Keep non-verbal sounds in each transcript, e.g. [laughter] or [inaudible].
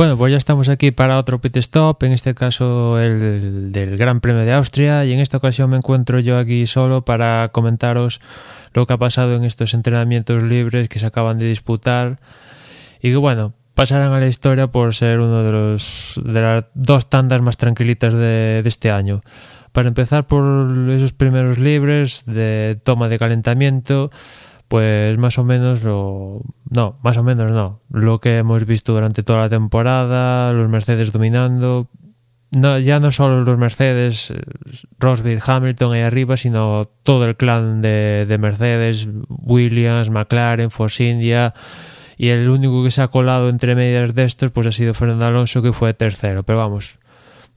Bueno, pues ya estamos aquí para otro pit stop, en este caso el del Gran Premio de Austria, y en esta ocasión me encuentro yo aquí solo para comentaros lo que ha pasado en estos entrenamientos libres que se acaban de disputar y que bueno, pasarán a la historia por ser uno de los de las dos tandas más tranquilitas de, de este año. Para empezar por esos primeros libres de toma de calentamiento, pues más o menos lo... No, más o menos no. Lo que hemos visto durante toda la temporada, los Mercedes dominando. No, ya no solo los Mercedes, Rosberg, Hamilton ahí arriba, sino todo el clan de, de Mercedes, Williams, McLaren, Force India. Y el único que se ha colado entre medias de estos, pues ha sido Fernando Alonso, que fue tercero. Pero vamos,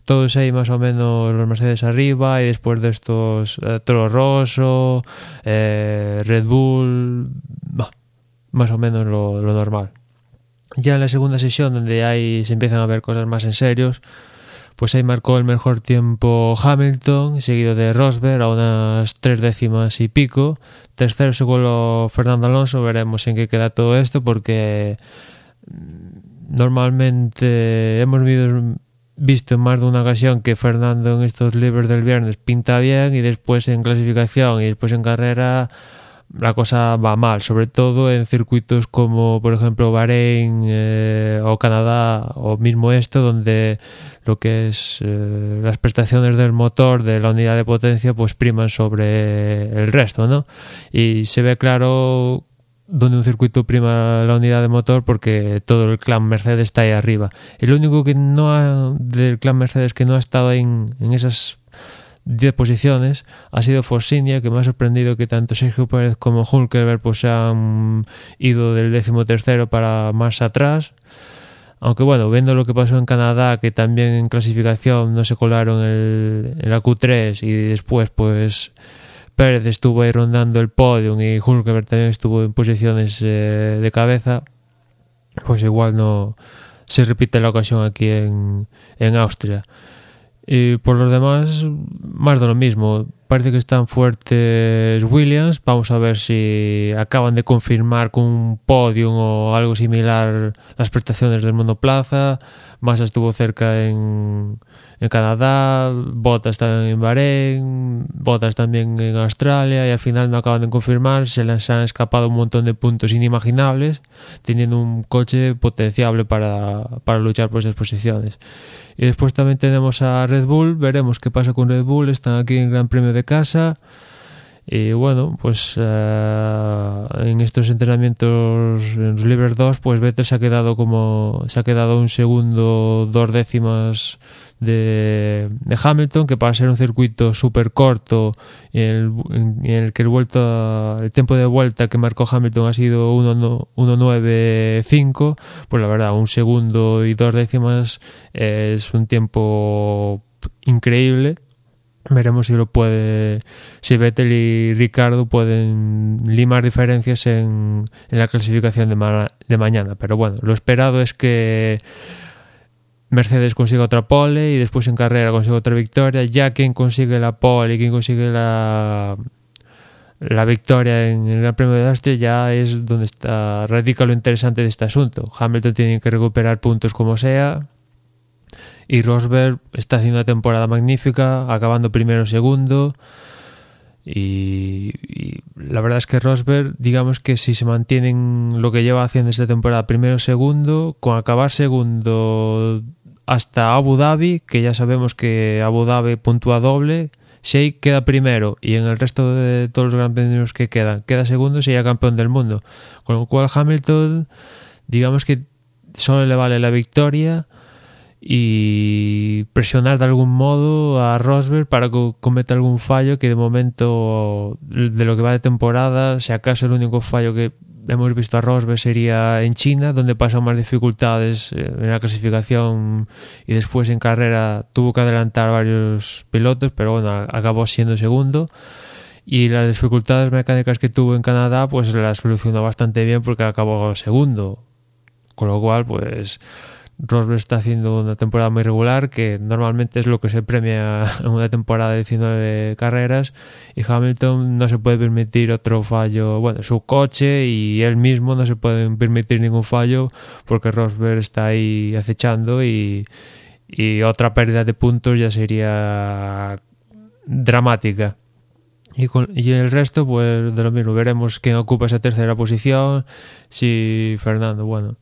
todos ahí más o menos los Mercedes arriba y después de estos eh, Toro Rosso, eh, Red Bull, más o menos lo, normal. Ya en la segunda sesión donde ahí se empiezan a ver cosas más en serios, pues ahí marcó el mejor tiempo Hamilton, seguido de Rosberg a unas tres décimas y pico. Tercero se coló Fernando Alonso, veremos en qué queda todo esto porque mm, normalmente hemos visto visto en más de una ocasión que Fernando en estos libros del viernes pinta bien y después en clasificación y después en carrera la cosa va mal, sobre todo en circuitos como por ejemplo Bahrein eh, o Canadá o mismo esto donde lo que es eh, las prestaciones del motor de la unidad de potencia pues priman sobre el resto, ¿no? Y se ve claro donde un circuito prima la unidad de motor porque todo el clan Mercedes está ahí arriba. El único que no ha, del clan Mercedes que no ha estado en, en esas 10 posiciones ha sido Forcinia, que me ha sorprendido que tanto Sergio Pérez como Hulkerberg pues han ido del décimo tercero para más atrás. Aunque bueno, viendo lo que pasó en Canadá, que también en clasificación no se colaron el, en la Q3 y después pues Pérez estuvo ahí rondando el podium y Hulkenberg también estuvo en posiciones eh, de cabeza, pues igual no se repite la ocasión aquí en, en Austria. Y por los demás, más de lo mismo. Parece que están fuertes Williams. Vamos a ver si acaban de confirmar con un podium o algo similar las prestaciones del monoplaza. Massa estuvo cerca en, en Canadá, Bottas también en Bahrein, Bottas también en Australia y al final no acaban de confirmar, se les han escapado un montón de puntos inimaginables, teniendo un coche potenciable para, para luchar por esas posiciones. Y después también tenemos a Red Bull, veremos qué pasa con Red Bull, están aquí en Gran Premio de casa. Y bueno, pues uh, en estos entrenamientos en los Libres 2, pues Vettel se ha quedado como se ha quedado un segundo, dos décimas de, Hamilton, que para ser un circuito súper corto en el, que el vuelta, el tiempo de vuelta que marcó Hamilton ha sido 1.95, pues la verdad, un segundo y dos décimas es un tiempo increíble veremos si lo puede si Vettel y Ricardo pueden limar diferencias en, en la clasificación de, de, mañana. Pero bueno lo esperado es que Mercedes consiga otra pole y después en carrera consiga otra victoria. Ya quien consigue la pole y quien consigue la la victoria en el Gran Premio de Austria ya es donde está radica lo interesante de este asunto. Hamilton tiene que recuperar puntos como sea y Rosberg está haciendo una temporada magnífica, acabando primero segundo. Y, la verdad es que Rosberg, digamos que si se mantienen lo que lleva haciendo esta temporada, primero segundo, con acabar segundo hasta Abu Dhabi, que ya sabemos que Abu Dhabi puntúa doble, si queda primero y en el resto de todos los grandes premios que quedan queda segundo, sería campeón del mundo. Con lo cual Hamilton, digamos que solo le vale la victoria y presionar de algún modo a Rosberg para que cometa algún fallo que de momento de lo que va de temporada, si acaso el único fallo que hemos visto a Rosberg sería en China, donde pasó más dificultades eh, en la clasificación y después en carrera tuvo que adelantar varios pilotos, pero bueno, acabó siendo segundo. Y las dificultades mecánicas que tuvo en Canadá, pues las solucionó bastante bien porque acabó segundo. Con lo cual, pues Rosberg está haciendo una temporada muy regular, que normalmente es lo que se premia en [laughs] una temporada de 19 carreras, y Hamilton no se puede permitir otro fallo, bueno, su coche y él mismo no se pueden permitir ningún fallo porque Rosberg está ahí acechando y, y otra pérdida de puntos ya sería dramática. Y, y, el resto, pues de lo mismo, veremos quién ocupa esa tercera posición, si Fernando, bueno,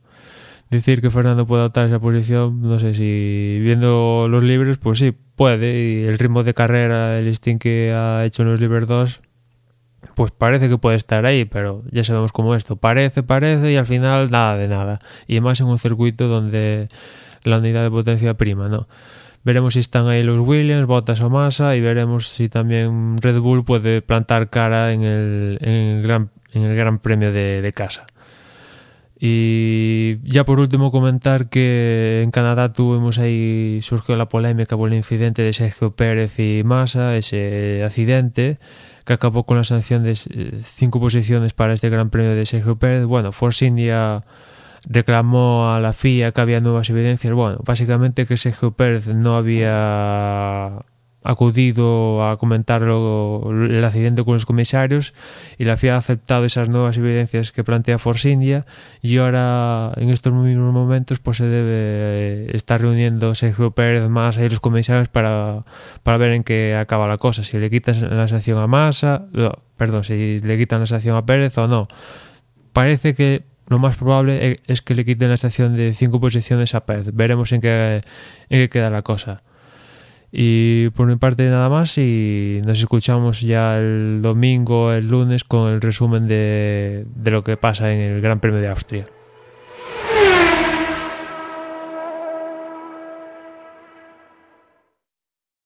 decir que Fernando puede adoptar esa posición, no sé si viendo los libres, pues sí, puede, y el ritmo de carrera, el listing que ha hecho en los libres 2, pues parece que puede estar ahí, pero ya sabemos cómo esto, parece, parece, y al final nada de nada, y más en un circuito donde la unidad de potencia prima, ¿no? Veremos si están ahí los Williams, Bottas o Massa y veremos si también Red Bull puede plantar cara en el, en el, gran, en el gran Premio de, de casa. Y ya por último comentar que en Canadá tuvimos ahí, surgió la polémica por el incidente de Sergio Pérez y Massa, ese accidente que acabó con la sanción de cinco posiciones para este Gran Premio de Sergio Pérez. Bueno, Force India reclamó a la FIA que había nuevas evidencias. Bueno, básicamente que Sergio Pérez no había acudido a comentar el accidente con los comisarios y la FIA ha aceptado esas nuevas evidencias que plantea Force India y ahora en estos mismos momentos pues se debe estar reuniendo Sergio Pérez más y los comisarios para, para ver en qué acaba la cosa, si le quitan la sanción a Massa, perdón, si le quitan la sanción a Pérez o no. Parece que lo más probable es que le quiten la estación de cinco posiciones a Pérez. Veremos en qué, en qué queda la cosa. Y por mi parte nada más y nos escuchamos ya el domingo, el lunes con el resumen de, de lo que pasa en el Gran Premio de Austria.